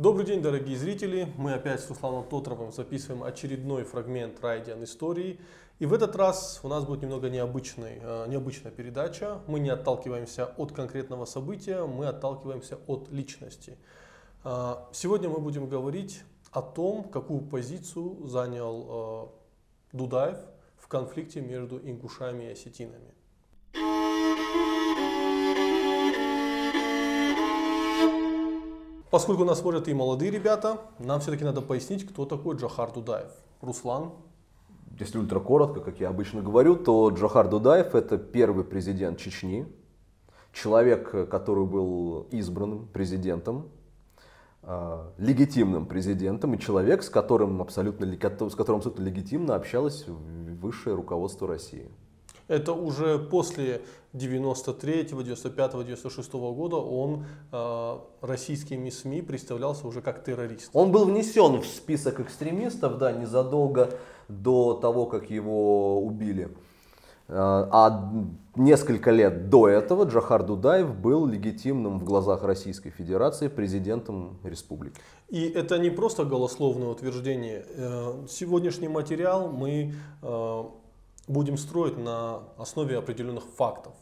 Добрый день, дорогие зрители! Мы опять с Русланом Тотровым записываем очередной фрагмент Райдиан истории. И в этот раз у нас будет немного необычный, э, необычная передача. Мы не отталкиваемся от конкретного события, мы отталкиваемся от личности. Э, сегодня мы будем говорить о том, какую позицию занял э, Дудаев в конфликте между ингушами и осетинами. Поскольку нас смотрят и молодые ребята, нам все-таки надо пояснить, кто такой Джахар Дудаев. Руслан. Если ультра коротко, как я обычно говорю, то Джахар Дудаев это первый президент Чечни, человек, который был избранным президентом, э, легитимным президентом и человек, с которым абсолютно, с которым абсолютно легитимно общалось высшее руководство России. Это уже после 93, 95, 96 года он э, российскими СМИ представлялся уже как террорист. Он был внесен в список экстремистов, да, незадолго до того, как его убили. Э, а несколько лет до этого Джахар Дудаев был легитимным в глазах Российской Федерации президентом республики. И это не просто голословное утверждение. Э, сегодняшний материал мы э, будем строить на основе определенных фактов.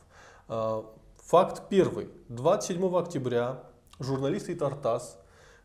А, факт первый. 27 октября журналисты Тартас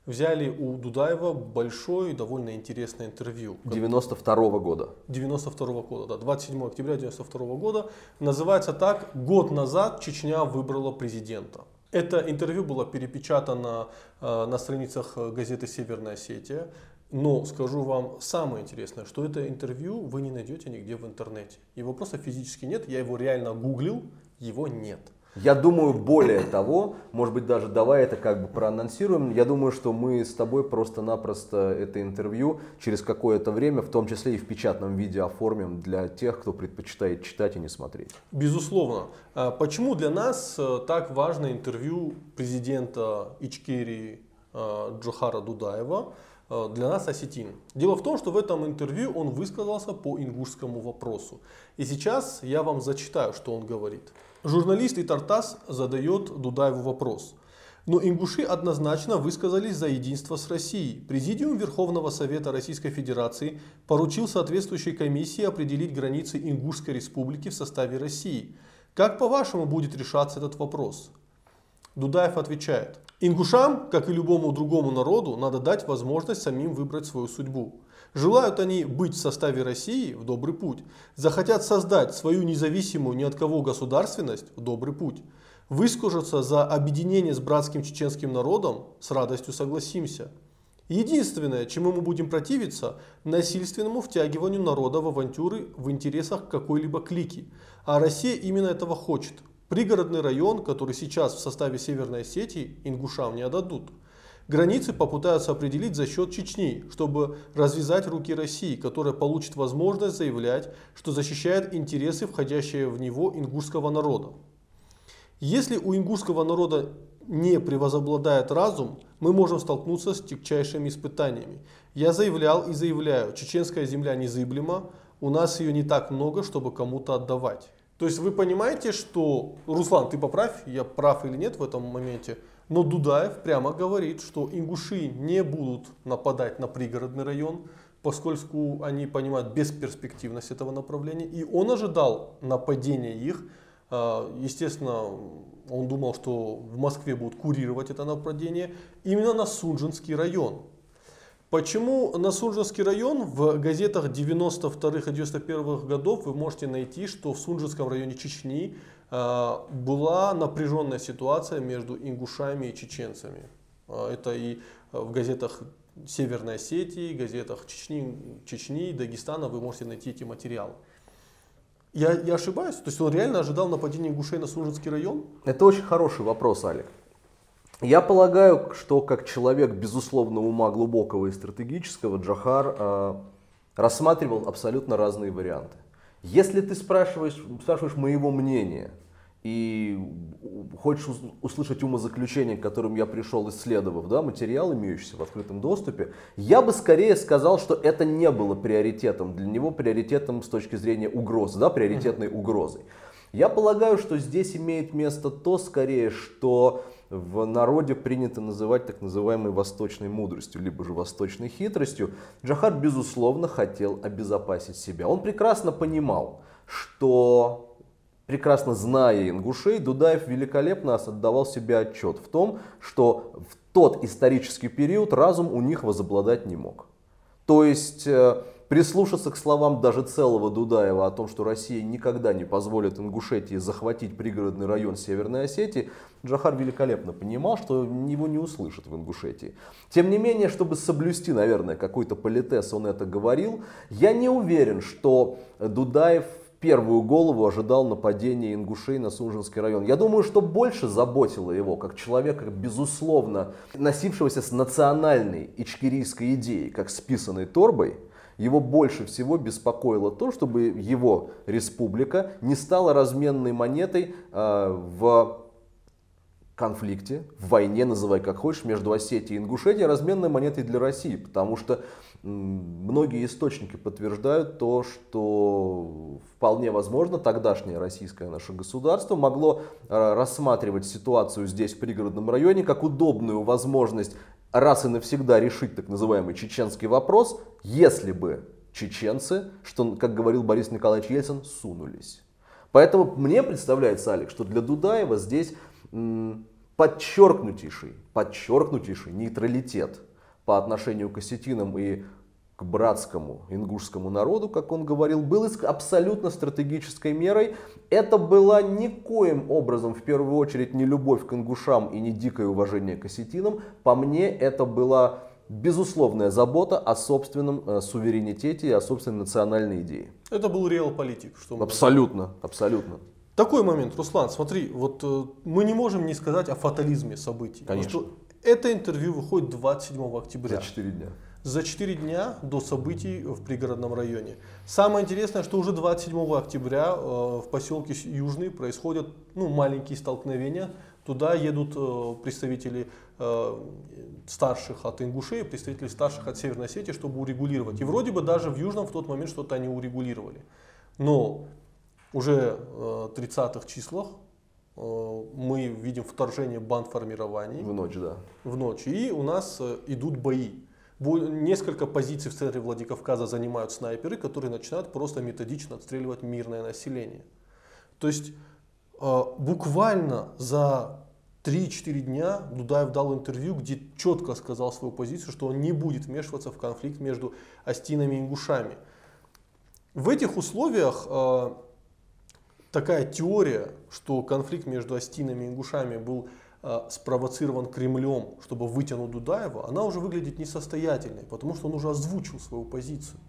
взяли у Дудаева большое и довольно интересное интервью. 92 -го года. 92 -го года, да. 27 октября 92 года. Называется так «Год назад Чечня выбрала президента». Это интервью было перепечатано э, на страницах газеты «Северная Осетия». Но скажу вам самое интересное, что это интервью вы не найдете нигде в интернете. Его просто физически нет, я его реально гуглил, его нет. Я думаю, более того, может быть, даже давай это как бы проанонсируем. Я думаю, что мы с тобой просто-напросто это интервью через какое-то время, в том числе и в печатном виде, оформим для тех, кто предпочитает читать и не смотреть. Безусловно. А почему для нас э, так важно интервью президента Ичкерии э, Джохара Дудаева? Э, для нас осетин. Дело в том, что в этом интервью он высказался по ингушскому вопросу. И сейчас я вам зачитаю, что он говорит. Журналист и Тартас задает Дудаеву вопрос. Но ингуши однозначно высказались за единство с Россией. Президиум Верховного Совета Российской Федерации поручил соответствующей комиссии определить границы Ингушской республики в составе России. Как по-вашему будет решаться этот вопрос? Дудаев отвечает. Ингушам, как и любому другому народу, надо дать возможность самим выбрать свою судьбу. Желают они быть в составе России в добрый путь. Захотят создать свою независимую ни от кого государственность в добрый путь. Выскажутся за объединение с братским чеченским народом, с радостью согласимся. Единственное, чему мы будем противиться, насильственному втягиванию народа в авантюры в интересах какой-либо клики. А Россия именно этого хочет. Пригородный район, который сейчас в составе Северной Осетии, ингушам не отдадут. Границы попытаются определить за счет Чечни, чтобы развязать руки России, которая получит возможность заявлять, что защищает интересы, входящие в него ингушского народа. Если у ингушского народа не превозобладает разум, мы можем столкнуться с тягчайшими испытаниями. Я заявлял и заявляю, чеченская земля незыблема, у нас ее не так много, чтобы кому-то отдавать. То есть вы понимаете, что, Руслан, ты поправь, я прав или нет в этом моменте, но Дудаев прямо говорит, что ингуши не будут нападать на пригородный район, поскольку они понимают бесперспективность этого направления. И он ожидал нападения их. А, естественно, он думал, что в Москве будут курировать это нападение именно на Сунжинский район. Почему на Сунжинский район в газетах 92-х и 91-х годов вы можете найти, что в Сунжинском районе Чечни э, была напряженная ситуация между ингушами и чеченцами. Э, это и в газетах Северной Осетии, газетах Чечни, Чечни, Дагестана вы можете найти эти материалы. Я, я ошибаюсь? То есть он реально ожидал нападения ингушей на Сунжинский район? Это очень хороший вопрос, Алик. Я полагаю, что как человек, безусловно, ума глубокого и стратегического, Джахар э, рассматривал абсолютно разные варианты. Если ты спрашиваешь, спрашиваешь моего мнения и хочешь услышать умозаключение, к которым я пришел, исследовав да, материал, имеющийся в открытом доступе, я бы скорее сказал, что это не было приоритетом для него, приоритетом с точки зрения угрозы, да, приоритетной угрозой. Я полагаю, что здесь имеет место то скорее, что в народе принято называть так называемой восточной мудростью, либо же восточной хитростью, Джахар, безусловно, хотел обезопасить себя. Он прекрасно понимал, что прекрасно зная ингушей, Дудаев великолепно отдавал себе отчет в том, что в тот исторический период разум у них возобладать не мог. То есть э, прислушаться к словам даже целого Дудаева о том, что Россия никогда не позволит Ингушетии захватить пригородный район Северной Осетии, Джахар великолепно понимал, что его не услышат в Ингушетии. Тем не менее, чтобы соблюсти, наверное, какой-то политес, он это говорил. Я не уверен, что Дудаев первую голову ожидал нападения ингушей на Сунжинский район. Я думаю, что больше заботило его, как человека, безусловно, носившегося с национальной ичкерийской идеей, как с писаной торбой, его больше всего беспокоило то, чтобы его республика не стала разменной монетой э, в конфликте, в войне, называй как хочешь, между Осетией и Ингушетией, разменной монетой для России. Потому что многие источники подтверждают то, что вполне возможно тогдашнее российское наше государство могло э, рассматривать ситуацию здесь, в пригородном районе, как удобную возможность раз и навсегда решить так называемый чеченский вопрос, если бы чеченцы, что, как говорил Борис Николаевич Ельцин, сунулись. Поэтому мне представляется, Алекс, что для Дудаева здесь подчеркнутейший, подчеркнутейший нейтралитет по отношению к осетинам и к братскому ингушскому народу, как он говорил, был абсолютно стратегической мерой. Это была никоим образом, в первую очередь, не любовь к ингушам и не дикое уважение к осетинам. По мне, это была безусловная забота о собственном э, суверенитете и о собственной национальной идее. Это был реал-политик. Что абсолютно, абсолютно. Такой момент, Руслан, смотри, вот э, мы не можем не сказать о фатализме событий. Конечно. Что это интервью выходит 27 октября. За 4 дня за 4 дня до событий в пригородном районе. Самое интересное, что уже 27 октября э, в поселке Южный происходят ну, маленькие столкновения. Туда едут э, представители старших от Ингушей, представители старших от Северной Осетии, чтобы урегулировать. И вроде бы даже в Южном в тот момент что-то они урегулировали. Но уже в 30-х числах мы видим вторжение банд формирований. В ночь, да. В ночь. И у нас идут бои. Несколько позиций в центре Владикавказа занимают снайперы, которые начинают просто методично отстреливать мирное население. То есть э, буквально за 3-4 дня Дудаев дал интервью, где четко сказал свою позицию, что он не будет вмешиваться в конфликт между Астинами и Ингушами. В этих условиях э, такая теория, что конфликт между Астинами и Ингушами был Э, спровоцирован Кремлем, чтобы вытянуть Дудаева, она уже выглядит несостоятельной, потому что он уже озвучил свою позицию.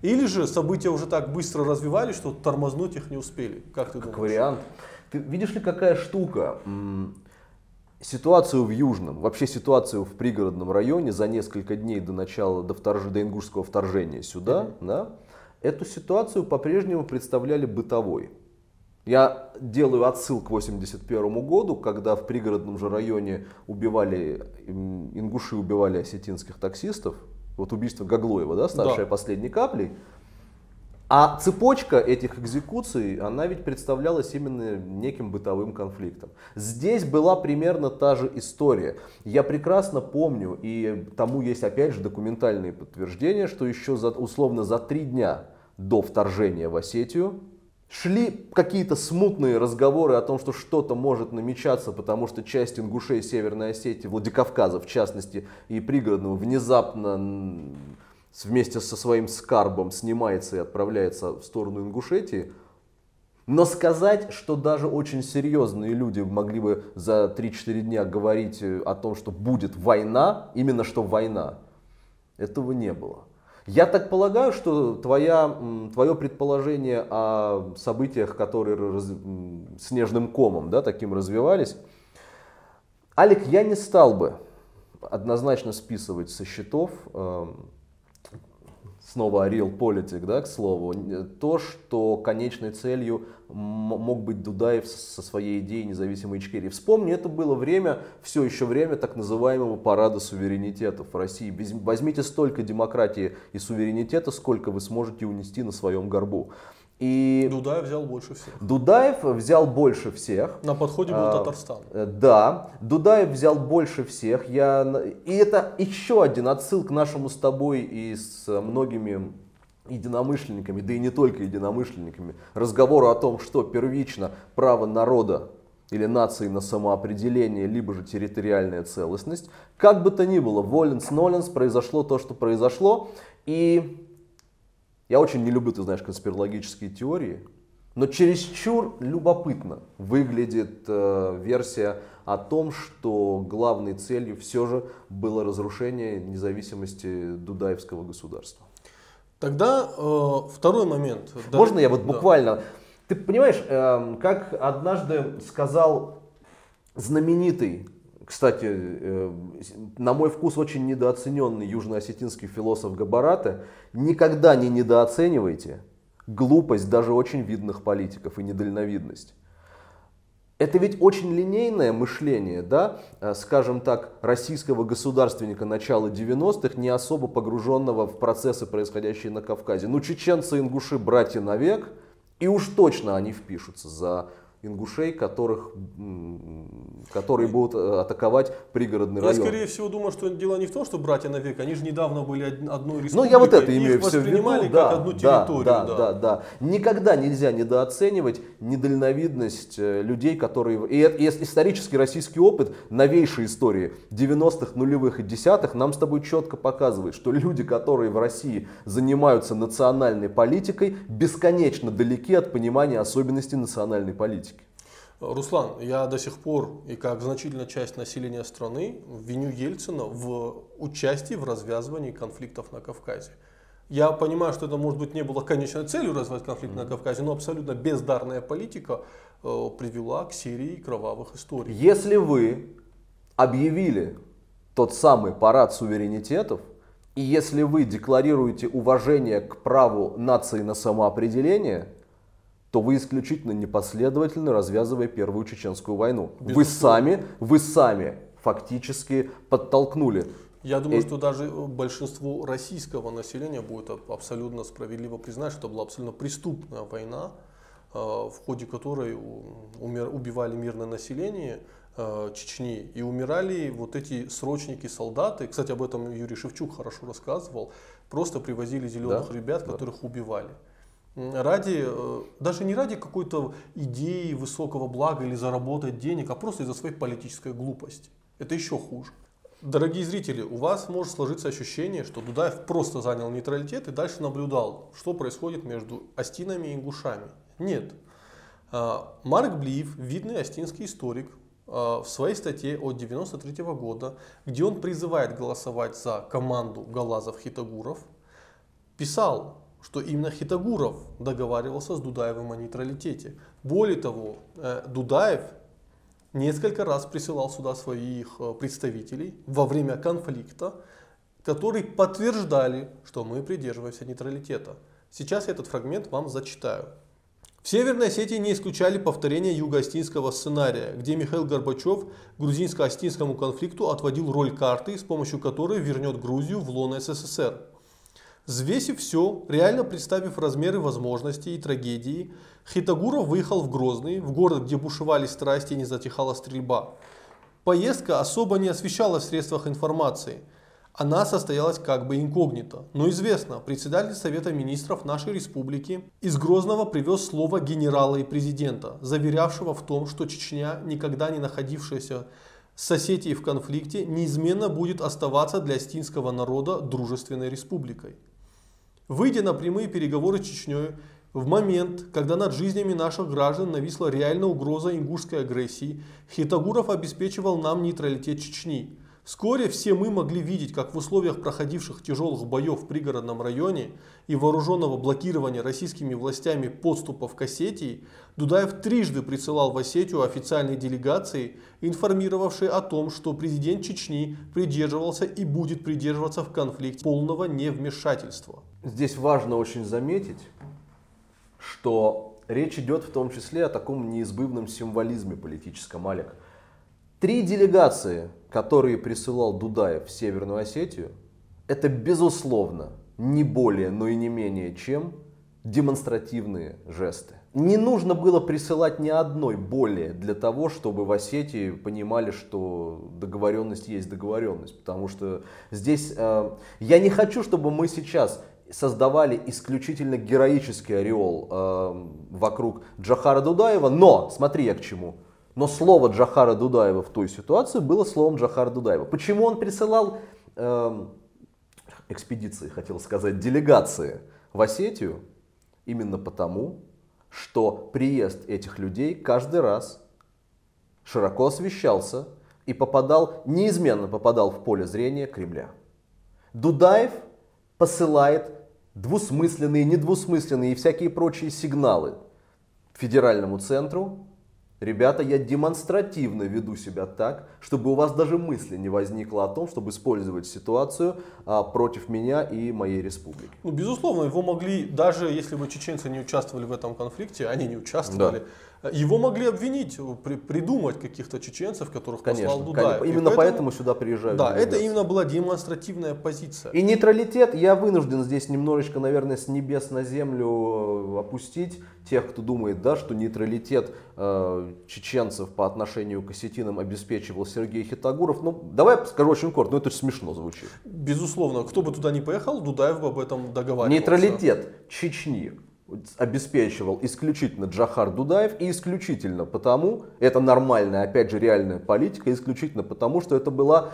Или же события уже так быстро развивались, что тормознуть их не успели. Как ты как думаешь? вариант. Ты видишь ли, какая штука? Ситуацию в Южном, вообще ситуацию в пригородном районе за несколько дней до начала, до, вторж... до ингушского вторжения сюда, mm-hmm. да, эту ситуацию по-прежнему представляли бытовой. Я делаю отсыл к 1981 году, когда в пригородном же районе убивали, ингуши убивали осетинских таксистов. Вот убийство Гаглоева, да, ставшее да. последней каплей. А цепочка этих экзекуций, она ведь представлялась именно неким бытовым конфликтом. Здесь была примерно та же история. Я прекрасно помню, и тому есть опять же документальные подтверждения, что еще за, условно за три дня до вторжения в Осетию Шли какие-то смутные разговоры о том, что что-то может намечаться, потому что часть ингушей Северной Осетии, Владикавказа в частности, и пригородного внезапно вместе со своим скарбом снимается и отправляется в сторону Ингушетии. Но сказать, что даже очень серьезные люди могли бы за 3-4 дня говорить о том, что будет война, именно что война, этого не было. Я так полагаю, что твоя, твое предположение о событиях, которые раз, снежным комом да, таким развивались, Алик, я не стал бы однозначно списывать со счетов снова Realpolitik, да, к слову, то, что конечной целью мог быть Дудаев со своей идеей независимой Ичкерии. Вспомни, это было время, все еще время так называемого парада суверенитетов в России. Возьмите столько демократии и суверенитета, сколько вы сможете унести на своем горбу. И Дудаев взял больше всех. Дудаев взял больше всех. На подходе был А, Татарстан. Э, Да, Дудаев взял больше всех. Я... И это еще один отсыл к нашему с тобой и с многими единомышленниками, да и не только единомышленниками, разговору о том, что первично право народа или нации на самоопределение, либо же территориальная целостность. Как бы то ни было, воленс-ноленс, произошло то, что произошло. И я очень не люблю, ты знаешь, конспирологические теории, но чересчур любопытно выглядит э, версия о том, что главной целью все же было разрушение независимости Дудаевского государства. Тогда э, второй момент. Да- Можно я вот да. буквально... Ты понимаешь, эм, как однажды сказал знаменитый, кстати, э, на мой вкус очень недооцененный южноосетинский философ Габарата, никогда не недооценивайте глупость даже очень видных политиков и недальновидность. Это ведь очень линейное мышление, да, э, скажем так, российского государственника начала 90-х, не особо погруженного в процессы, происходящие на Кавказе. Ну, чеченцы, ингуши, братья навек, и уж точно они впишутся за ингушей, которых, которые будут э, атаковать пригородный Я, район. скорее всего, думаю, что дело не в том, что братья навек, они же недавно были од- одной республикой. Ну, я вот это их имею все в виду. воспринимали Да, как одну да, территорию. да, да. да, да. Никогда нельзя недооценивать недальновидность э, людей, которые... И, и исторический российский опыт новейшей истории 90-х, нулевых и десятых нам с тобой четко показывает, что люди, которые в России занимаются национальной политикой, бесконечно далеки от понимания особенностей национальной политики. Руслан, я до сих пор и как значительная часть населения страны виню Ельцина в участии в развязывании конфликтов на Кавказе. Я понимаю, что это, может быть, не было конечной целью развивать конфликт на Кавказе, но абсолютно бездарная политика э, привела к серии кровавых историй. Если вы объявили тот самый парад суверенитетов, и если вы декларируете уважение к праву нации на самоопределение, то вы исключительно непоследовательно развязывая Первую Чеченскую войну. Вы Безусловно. сами, вы сами фактически подтолкнули. Я думаю, Э, что даже большинству российского населения будет аб- абсолютно справедливо признать, что была абсолютно преступная война, э, в ходе которой умер- убивали мирное население э, Чечни и умирали вот эти срочники, солдаты. Кстати, об этом Юрий Шевчук хорошо рассказывал. Просто привозили зеленых Да, ребят, да. которых убивали. Ради, э, даже не ради какой-то идеи высокого блага или заработать денег, а просто из-за своей политической глупости. Это еще хуже. Дорогие зрители, у вас может сложиться ощущение, что Дудаев просто занял нейтралитет и дальше наблюдал, что происходит между Астинами и Ингушами. Нет. А, Марк Блиев, видный астинский историк, а, в своей статье от 1993 года, где он призывает голосовать за команду Галазов-Хитагуров, писал, что именно Хитагуров договаривался с Дудаевым о нейтралитете. Более того, э, Дудаев несколько раз присылал сюда своих э, представителей во время конфликта, которые подтверждали, что мы придерживаемся нейтралитета. Сейчас я этот фрагмент вам зачитаю. В Северной Осетии не исключали повторения юго-остинского сценария, где Михаил Горбачев грузинско-остинскому конфликту отводил роль карты, с помощью которой вернет Грузию в лоно СССР. Взвесив все, реально представив размеры возможностей и трагедии, Хитагуров выехал в Грозный, в город, где бушевали страсти и не затихала стрельба. Поездка особо не освещалась в средствах информации. Она состоялась как бы инкогнито. Но известно, председатель Совета Министров нашей республики из Грозного привез слово генерала и президента, заверявшего в том, что Чечня, никогда не находившаяся с Осетией в конфликте, неизменно будет оставаться для астинского народа дружественной республикой. Выйдя на прямые переговоры с Чечней, в момент, когда над жизнями наших граждан нависла реальная угроза ингушской агрессии, Хитагуров обеспечивал нам нейтралитет Чечни. Вскоре все мы могли видеть, как в условиях проходивших тяжелых боев в пригородном районе и вооруженного блокирования российскими властями подступов к Осетии, Дудаев трижды присылал в Осетию официальные делегации, информировавшие о том, что президент Чечни придерживался и будет придерживаться в конфликте полного невмешательства. Здесь важно очень заметить, что речь идет в том числе о таком неизбывном символизме политическом, Алек. Три делегации, которые присылал Дудаев в Северную Осетию, это безусловно не более, но и не менее чем демонстративные жесты. Не нужно было присылать ни одной более для того, чтобы в Осетии понимали, что договоренность есть договоренность. Потому что здесь э, я не хочу, чтобы мы сейчас создавали исключительно героический ореол э, вокруг Джахара Дудаева, но, смотри я к чему, но слово Джахара Дудаева в той ситуации было словом Джахара Дудаева. Почему он присылал э, экспедиции, хотел сказать, делегации в Осетию? Именно потому, что приезд этих людей каждый раз широко освещался и попадал, неизменно попадал в поле зрения Кремля. Дудаев посылает двусмысленные, недвусмысленные и всякие прочие сигналы федеральному центру Ребята, я демонстративно веду себя так, чтобы у вас даже мысли не возникло о том, чтобы использовать ситуацию а, против меня и моей республики. Ну, безусловно, его могли, даже если бы чеченцы не участвовали в этом конфликте, они не участвовали, да. Его могли обвинить, при, придумать каких-то чеченцев, которых конечно, послал Дудаев. Конечно. Именно поэтому, поэтому сюда приезжают. Да, это именно была демонстративная позиция. И нейтралитет, я вынужден здесь немножечко, наверное, с небес на землю э, опустить тех, кто думает, да, что нейтралитет э, чеченцев по отношению к осетинам обеспечивал Сергей Хитагуров. Ну, давай скажу очень коротко, но это смешно звучит. Безусловно, кто бы туда не поехал, Дудаев бы об этом договаривался. Нейтралитет Чечни обеспечивал исключительно Джахар Дудаев и исключительно потому, это нормальная, опять же, реальная политика, исключительно потому, что это была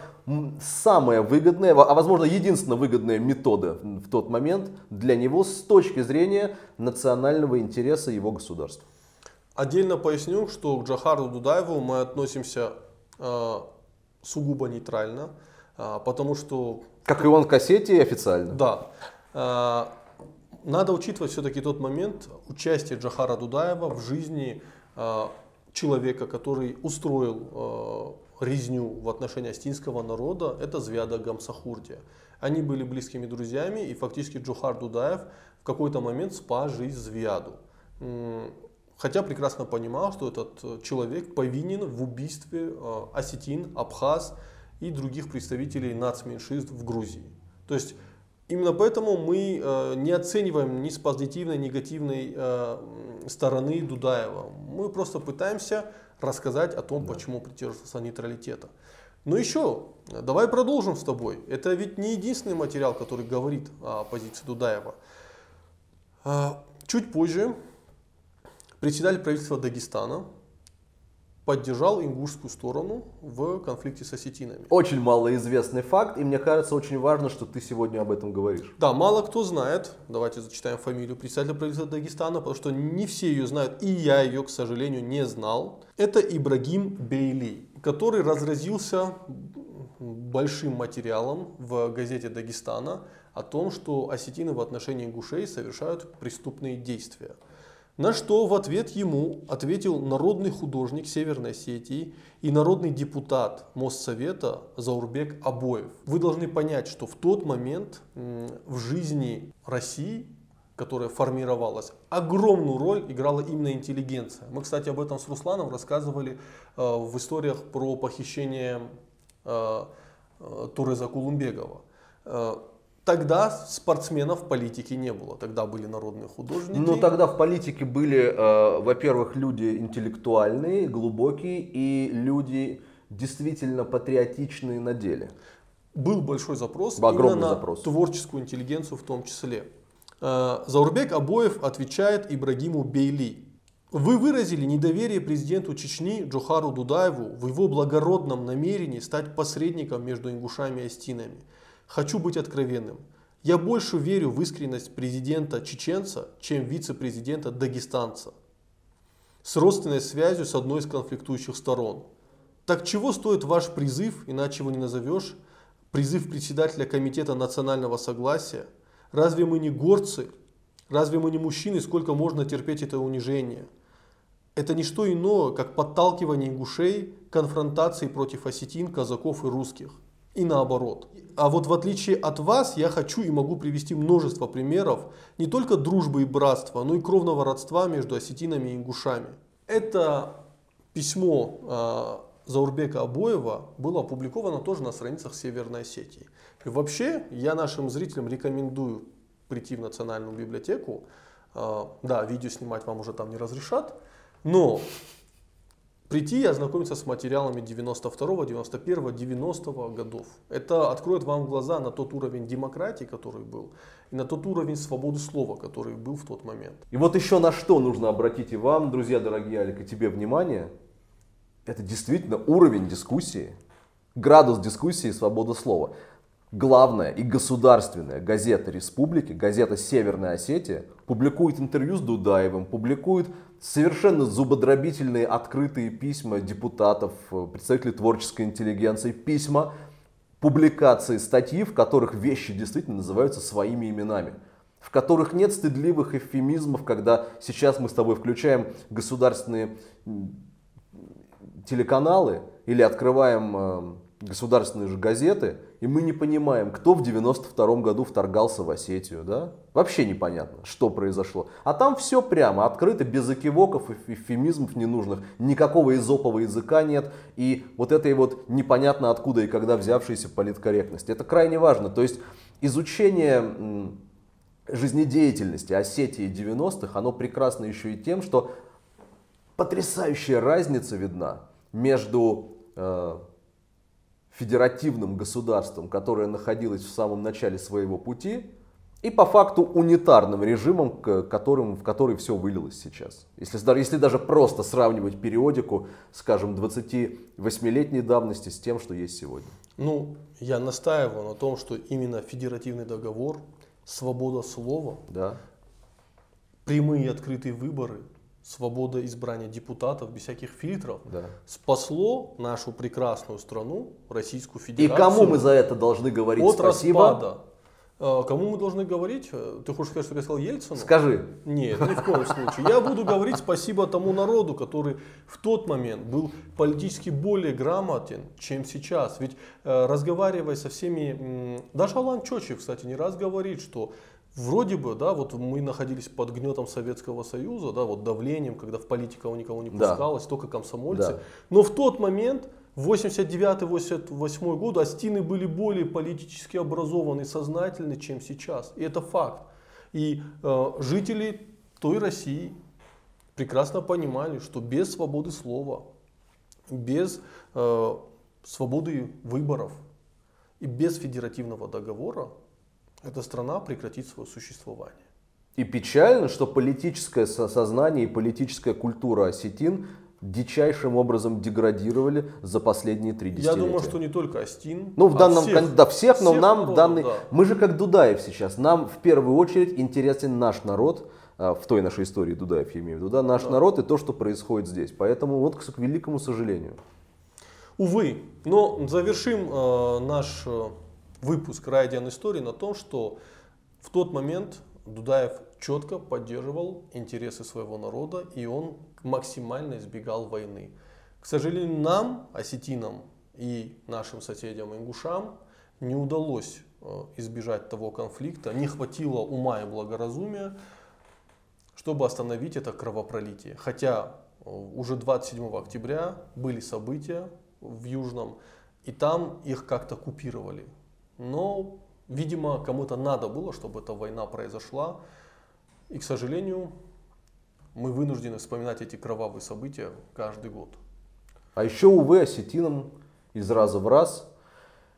самая выгодная, а возможно единственная выгодная метода в тот момент для него с точки зрения национального интереса его государства. Отдельно поясню, что к Джахару Дудаеву мы относимся э, сугубо нейтрально, э, потому что... Как и он к Осетии официально. Да. Э, надо учитывать все-таки тот момент участия Джахара Дудаева в жизни э, человека, который устроил э, резню в отношении астинского народа, это Звяда Гамсахурдия. Они были близкими друзьями, и фактически Джохар Дудаев в какой-то момент спас жизнь Звяду. Хотя прекрасно понимал, что этот человек повинен в убийстве э, осетин, абхаз и других представителей нацменьшинств в Грузии. То есть Именно поэтому мы э, не оцениваем ни с позитивной, негативной э, стороны Дудаева. Мы просто пытаемся рассказать о том, да. почему придерживался нейтралитета. Но еще, давай продолжим с тобой. Это ведь не единственный материал, который говорит о позиции Дудаева. Э, чуть позже председатель правительства Дагестана поддержал ингушскую сторону в конфликте с осетинами. Очень малоизвестный факт, и мне кажется, очень важно, что ты сегодня об этом говоришь. Да, мало кто знает, давайте зачитаем фамилию председателя правительства Дагестана, потому что не все ее знают, и я ее, к сожалению, не знал. Это Ибрагим Бейли, который разразился большим материалом в газете Дагестана о том, что осетины в отношении ингушей совершают преступные действия. На что в ответ ему ответил народный художник Северной Осетии и народный депутат Моссовета Заурбек Абоев. Вы должны понять, что в тот момент в жизни России, которая формировалась, огромную роль играла именно интеллигенция. Мы, кстати, об этом с Русланом рассказывали э, в историях про похищение э, э, Туреза Кулумбегова. Тогда спортсменов в политике не было, тогда были народные художники. Ну тогда в политике были, э, во-первых, люди интеллектуальные, глубокие и люди действительно патриотичные на деле. Был большой запрос именно на запрос. творческую интеллигенцию в том числе. Э, Заурбек Абоев отвечает Ибрагиму Бейли. Вы выразили недоверие президенту Чечни Джохару Дудаеву в его благородном намерении стать посредником между ингушами и астинами. Хочу быть откровенным. Я больше верю в искренность президента чеченца, чем вице-президента дагестанца. С родственной связью с одной из конфликтующих сторон. Так чего стоит ваш призыв, иначе его не назовешь, призыв председателя Комитета национального согласия? Разве мы не горцы? Разве мы не мужчины? Сколько можно терпеть это унижение? Это не что иное, как подталкивание ингушей к конфронтации против осетин, казаков и русских и наоборот. А вот в отличие от вас, я хочу и могу привести множество примеров не только дружбы и братства, но и кровного родства между осетинами и ингушами. Это письмо э, Заурбека Обоева было опубликовано тоже на страницах Северной Осетии. И вообще, я нашим зрителям рекомендую прийти в Национальную библиотеку, А, да, видео снимать вам уже там не разрешат, но прийти и ознакомиться с материалами 92, 91, 90 годов. Это откроет вам глаза на тот уровень демократии, который был, и на тот уровень свободы слова, который был в тот момент. И вот еще на что нужно обратить и вам, друзья дорогие, Алик, и тебе внимание. Это действительно уровень дискуссии, градус дискуссии и свобода слова. Главная и государственная газета республики, газета Северная Осетия, публикует интервью с Дудаевым, публикует совершенно зубодробительные открытые письма депутатов, представителей творческой интеллигенции, письма, публикации, статьи, в которых вещи действительно называются своими именами в которых нет стыдливых эвфемизмов, когда сейчас мы с тобой включаем государственные телеканалы или открываем э, государственные же газеты, и мы не понимаем, кто в 92 году вторгался в Осетию, да? Вообще непонятно, что произошло. А там все прямо, открыто, без экивоков и эвфемизмов ненужных, никакого изопового языка нет, и вот этой вот непонятно откуда и когда взявшейся политкорректности. Это крайне важно. То есть изучение жизнедеятельности Осетии 90-х, оно прекрасно еще и тем, что потрясающая разница видна между э, федеративным государством, которое находилось в самом начале своего пути, и по факту унитарным режимом, которым, в который все вылилось сейчас. Если, если даже просто сравнивать периодику, скажем, 28-летней давности с тем, что есть сегодня. Ну, я настаиваю на том, что именно федеративный договор, свобода слова, да. прямые открытые выборы – свобода избрания депутатов без всяких фильтров да. спасло нашу прекрасную страну, Российскую Федерацию. И кому мы за это должны говорить от спасибо? распада. А, кому мы должны говорить? Ты хочешь сказать, что я сказал Ельцину? Скажи. Нет, ни в коем случае. Я буду говорить спасибо тому народу, который в тот момент был политически более грамотен, чем сейчас. Ведь э, разговаривая со всеми, даже Алан Чочев, кстати, не раз говорит, что Вроде бы, да, вот мы находились под гнетом Советского Союза, да, вот давлением, когда в политику никого не пускалось, да. только комсомольцы. Да. Но в тот момент, в 89-88 году, астины были более политически образованы, сознательны, чем сейчас. И это факт. И э, жители той России прекрасно понимали, что без свободы слова, без э, свободы выборов и без федеративного договора эта страна прекратит свое существование. И печально, что политическое сознание и политическая культура осетин дичайшим образом деградировали за последние три десятилетия. Я думаю, что не только Астин. Ну, в а данном, всех, да, всех, но всех нам народов, данный... Да. Мы же как Дудаев сейчас. Нам в первую очередь интересен наш народ, а, в той нашей истории Дудаев, я имею в виду, да, наш да. народ и то, что происходит здесь. Поэтому вот к великому сожалению. Увы, но завершим э, наш выпуск «Райдиан истории» на том, что в тот момент Дудаев четко поддерживал интересы своего народа и он максимально избегал войны. К сожалению, нам, осетинам и нашим соседям ингушам, не удалось э, избежать того конфликта, не хватило ума и благоразумия, чтобы остановить это кровопролитие. Хотя э, уже 27 октября были события в Южном, и там их как-то купировали. Но, видимо, кому-то надо было, чтобы эта война произошла. И, к сожалению, мы вынуждены вспоминать эти кровавые события каждый год. А еще, увы, осетинам из раза в раз,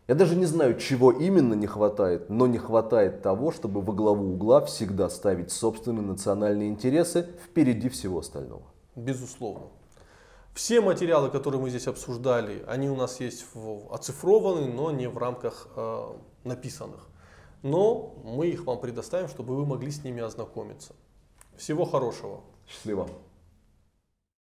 я даже не знаю, чего именно не хватает, но не хватает того, чтобы во главу угла всегда ставить собственные национальные интересы впереди всего остального. Безусловно. Все материалы, которые мы здесь обсуждали, они у нас есть в, оцифрованы, но не в рамках э, написанных. Но мы их вам предоставим, чтобы вы могли с ними ознакомиться. Всего хорошего. Счастливо.